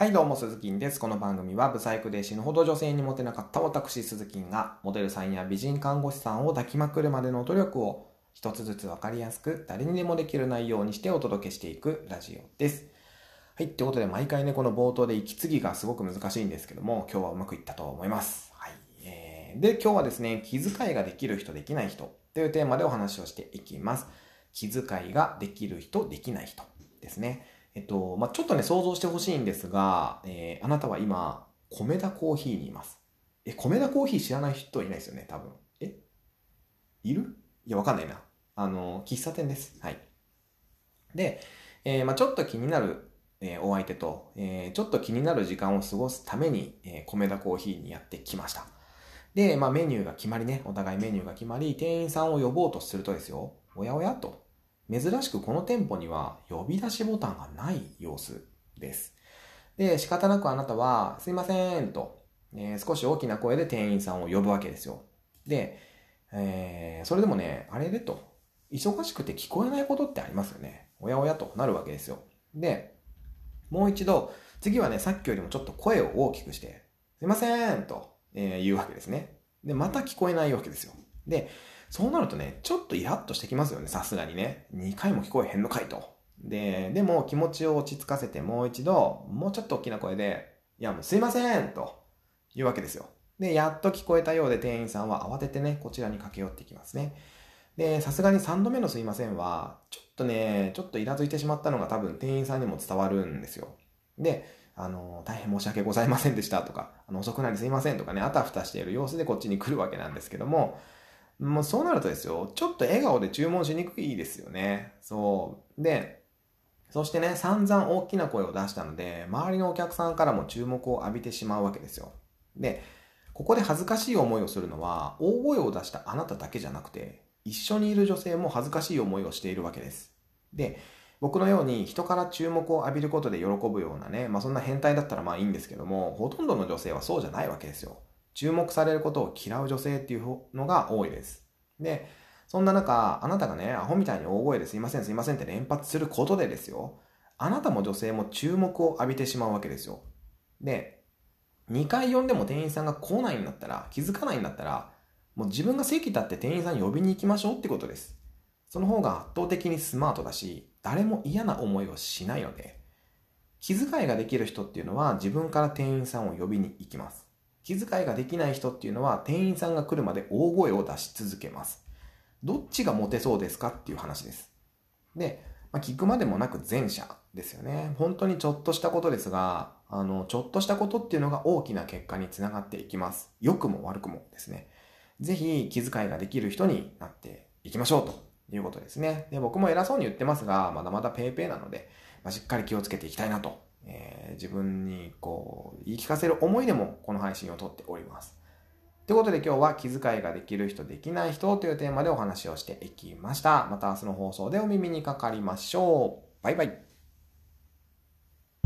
はい、どうも、鈴木です。この番組は、ブサイクで死ぬほど女性にモテなかった私、鈴木が、モデルさんや美人看護師さんを抱きまくるまでの努力を、一つずつわかりやすく、誰にでもできる内容にしてお届けしていくラジオです。はい、ってことで、毎回ね、この冒頭で息継ぎがすごく難しいんですけども、今日はうまくいったと思います。はい。えー、で、今日はですね、気遣いができる人、できない人というテーマでお話をしていきます。気遣いができる人、できない人ですね。えっと、まあ、ちょっとね、想像してほしいんですが、えー、あなたは今、米田コーヒーにいます。え、米田コーヒー知らない人いないですよね、多分。え？いる？いや、わかんないな。あの、喫茶店です。はい。で、えー、まあ、ちょっと気になる、えー、お相手と、えー、ちょっと気になる時間を過ごすために、え米田コーヒーにやってきました。で、まあ、メニューが決まりね、お互いメニューが決まり、店員さんを呼ぼうとするとですよ、おやおやと。珍しくこの店舗には呼び出しボタンがない様子です。で、仕方なくあなたは、すいませんと、えー、少し大きな声で店員さんを呼ぶわけですよ。で、えー、それでもね、あれでと、忙しくて聞こえないことってありますよね。おやおやとなるわけですよ。で、もう一度、次はね、さっきよりもちょっと声を大きくして、すいませんと、えー、言うわけですね。で、また聞こえないわけですよ。で、そうなるとね、ちょっとイラッとしてきますよね、さすがにね。2回も聞こえへんのかいと。で、でも気持ちを落ち着かせてもう一度、もうちょっと大きな声で、いやもうすいませんと言うわけですよ。で、やっと聞こえたようで店員さんは慌ててね、こちらに駆け寄ってきますね。で、さすがに3度目のすいませんは、ちょっとね、ちょっとイラついてしまったのが多分店員さんにも伝わるんですよ。で、あの、大変申し訳ございませんでしたとか、あの遅くなりすいませんとかね、あたふたしている様子でこっちに来るわけなんですけども、もうそうなるとですよ、ちょっと笑顔で注文しにくいですよね。そう。で、そしてね、散々大きな声を出したので、周りのお客さんからも注目を浴びてしまうわけですよ。で、ここで恥ずかしい思いをするのは、大声を出したあなただけじゃなくて、一緒にいる女性も恥ずかしい思いをしているわけです。で、僕のように人から注目を浴びることで喜ぶようなね、まあそんな変態だったらまあいいんですけども、ほとんどの女性はそうじゃないわけですよ。注目されることを嫌う女性っていうのが多いです。で、そんな中、あなたがね、アホみたいに大声ですいませんすいませんって連発することでですよ、あなたも女性も注目を浴びてしまうわけですよ。で、2回呼んでも店員さんが来ないんだったら、気づかないんだったら、もう自分が席立って店員さん呼びに行きましょうってことです。その方が圧倒的にスマートだし、誰も嫌な思いをしないので、気遣いができる人っていうのは自分から店員さんを呼びに行きます。気遣いができない人っていうのは店員さんが来るまで大声を出し続けます。どっちがモテそうですかっていう話です。で、まあ、聞くまでもなく前者ですよね。本当にちょっとしたことですが、あの、ちょっとしたことっていうのが大きな結果につながっていきます。良くも悪くもですね。ぜひ気遣いができる人になっていきましょうということですね。で、僕も偉そうに言ってますが、まだまだペーペーなので、まあ、しっかり気をつけていきたいなとえー、自分にこう言い聞かせる思いでもこの配信を撮っております。ということで今日は気遣いができる人できない人というテーマでお話をしていきました。また明日の放送でお耳にかかりましょう。バイバイ。